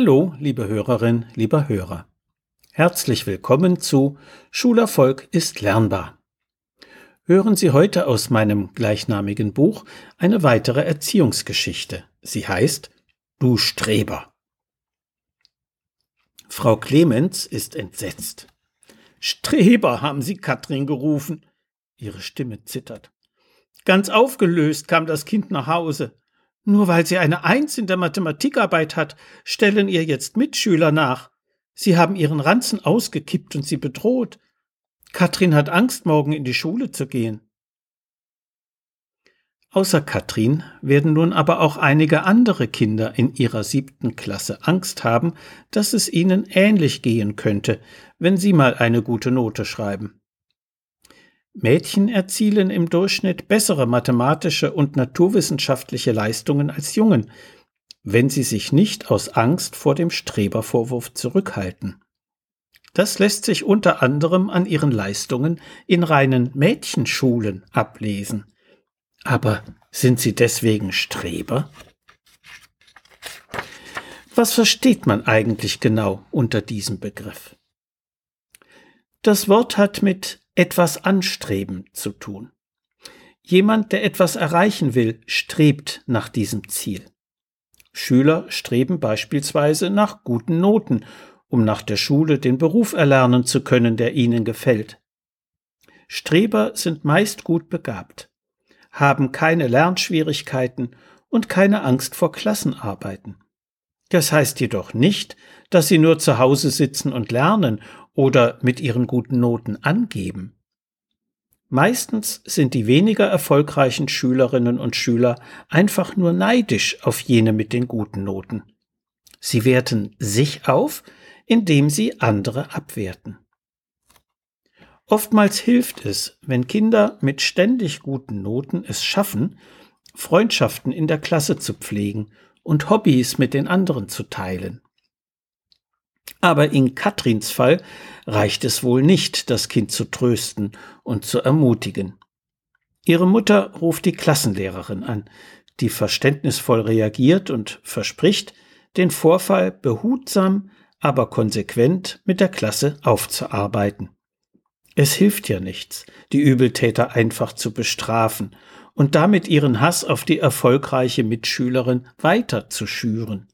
Hallo, liebe Hörerin, lieber Hörer. Herzlich willkommen zu Schulerfolg ist lernbar. Hören Sie heute aus meinem gleichnamigen Buch eine weitere Erziehungsgeschichte. Sie heißt Du Streber. Frau Clemens ist entsetzt. Streber, haben Sie Katrin gerufen. Ihre Stimme zittert. Ganz aufgelöst kam das Kind nach Hause. Nur weil sie eine Eins in der Mathematikarbeit hat, stellen ihr jetzt Mitschüler nach. Sie haben ihren Ranzen ausgekippt und sie bedroht. Katrin hat Angst, morgen in die Schule zu gehen. Außer Katrin werden nun aber auch einige andere Kinder in ihrer siebten Klasse Angst haben, dass es ihnen ähnlich gehen könnte, wenn sie mal eine gute Note schreiben. Mädchen erzielen im Durchschnitt bessere mathematische und naturwissenschaftliche Leistungen als Jungen, wenn sie sich nicht aus Angst vor dem Strebervorwurf zurückhalten. Das lässt sich unter anderem an ihren Leistungen in reinen Mädchenschulen ablesen. Aber sind sie deswegen Streber? Was versteht man eigentlich genau unter diesem Begriff? Das Wort hat mit etwas anstreben zu tun. Jemand, der etwas erreichen will, strebt nach diesem Ziel. Schüler streben beispielsweise nach guten Noten, um nach der Schule den Beruf erlernen zu können, der ihnen gefällt. Streber sind meist gut begabt, haben keine Lernschwierigkeiten und keine Angst vor Klassenarbeiten. Das heißt jedoch nicht, dass sie nur zu Hause sitzen und lernen oder mit ihren guten Noten angeben. Meistens sind die weniger erfolgreichen Schülerinnen und Schüler einfach nur neidisch auf jene mit den guten Noten. Sie werten sich auf, indem sie andere abwerten. Oftmals hilft es, wenn Kinder mit ständig guten Noten es schaffen, Freundschaften in der Klasse zu pflegen und Hobbys mit den anderen zu teilen. Aber in Katrins Fall reicht es wohl nicht, das Kind zu trösten und zu ermutigen. Ihre Mutter ruft die Klassenlehrerin an, die verständnisvoll reagiert und verspricht, den Vorfall behutsam, aber konsequent mit der Klasse aufzuarbeiten. Es hilft ja nichts, die Übeltäter einfach zu bestrafen und damit ihren Hass auf die erfolgreiche Mitschülerin weiter zu schüren.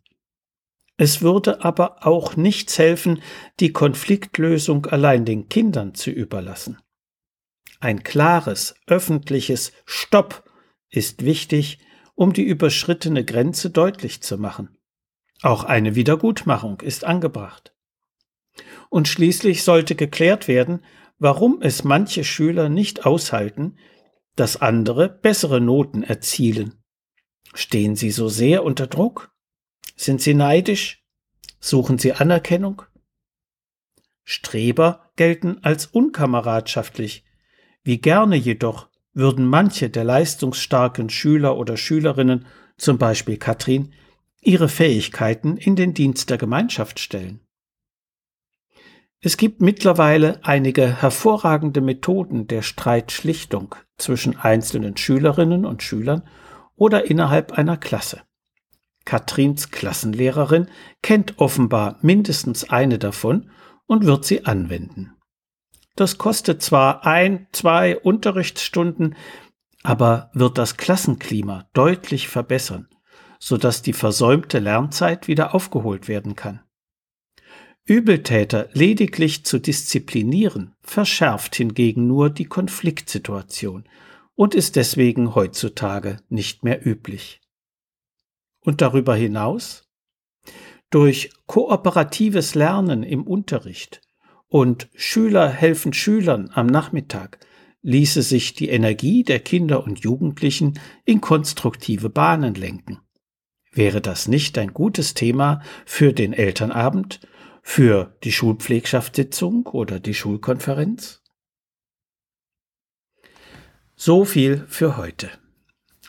Es würde aber auch nichts helfen, die Konfliktlösung allein den Kindern zu überlassen. Ein klares, öffentliches Stopp ist wichtig, um die überschrittene Grenze deutlich zu machen. Auch eine Wiedergutmachung ist angebracht. Und schließlich sollte geklärt werden, warum es manche Schüler nicht aushalten, dass andere bessere Noten erzielen. Stehen sie so sehr unter Druck? Sind sie neidisch? Suchen sie Anerkennung? Streber gelten als unkameradschaftlich. Wie gerne jedoch würden manche der leistungsstarken Schüler oder Schülerinnen, zum Beispiel Katrin, ihre Fähigkeiten in den Dienst der Gemeinschaft stellen. Es gibt mittlerweile einige hervorragende Methoden der Streitschlichtung zwischen einzelnen Schülerinnen und Schülern oder innerhalb einer Klasse. Katrins Klassenlehrerin kennt offenbar mindestens eine davon und wird sie anwenden. Das kostet zwar ein, zwei Unterrichtsstunden, aber wird das Klassenklima deutlich verbessern, sodass die versäumte Lernzeit wieder aufgeholt werden kann. Übeltäter lediglich zu disziplinieren, verschärft hingegen nur die Konfliktsituation und ist deswegen heutzutage nicht mehr üblich und darüber hinaus durch kooperatives Lernen im Unterricht und Schüler helfen Schülern am Nachmittag ließe sich die Energie der Kinder und Jugendlichen in konstruktive Bahnen lenken. Wäre das nicht ein gutes Thema für den Elternabend, für die Schulpflegschaftssitzung oder die Schulkonferenz? So viel für heute.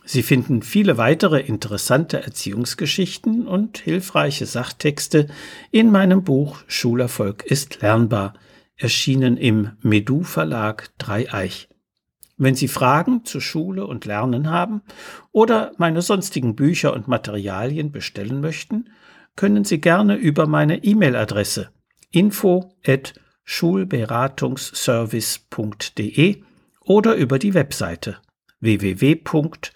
Sie finden viele weitere interessante Erziehungsgeschichten und hilfreiche Sachtexte in meinem Buch Schulerfolg ist lernbar, erschienen im Medu Verlag Dreieich. Wenn Sie Fragen zu Schule und Lernen haben oder meine sonstigen Bücher und Materialien bestellen möchten, können Sie gerne über meine E-Mail-Adresse info at schulberatungsservice.de oder über die Webseite www.schulberatungsservice.de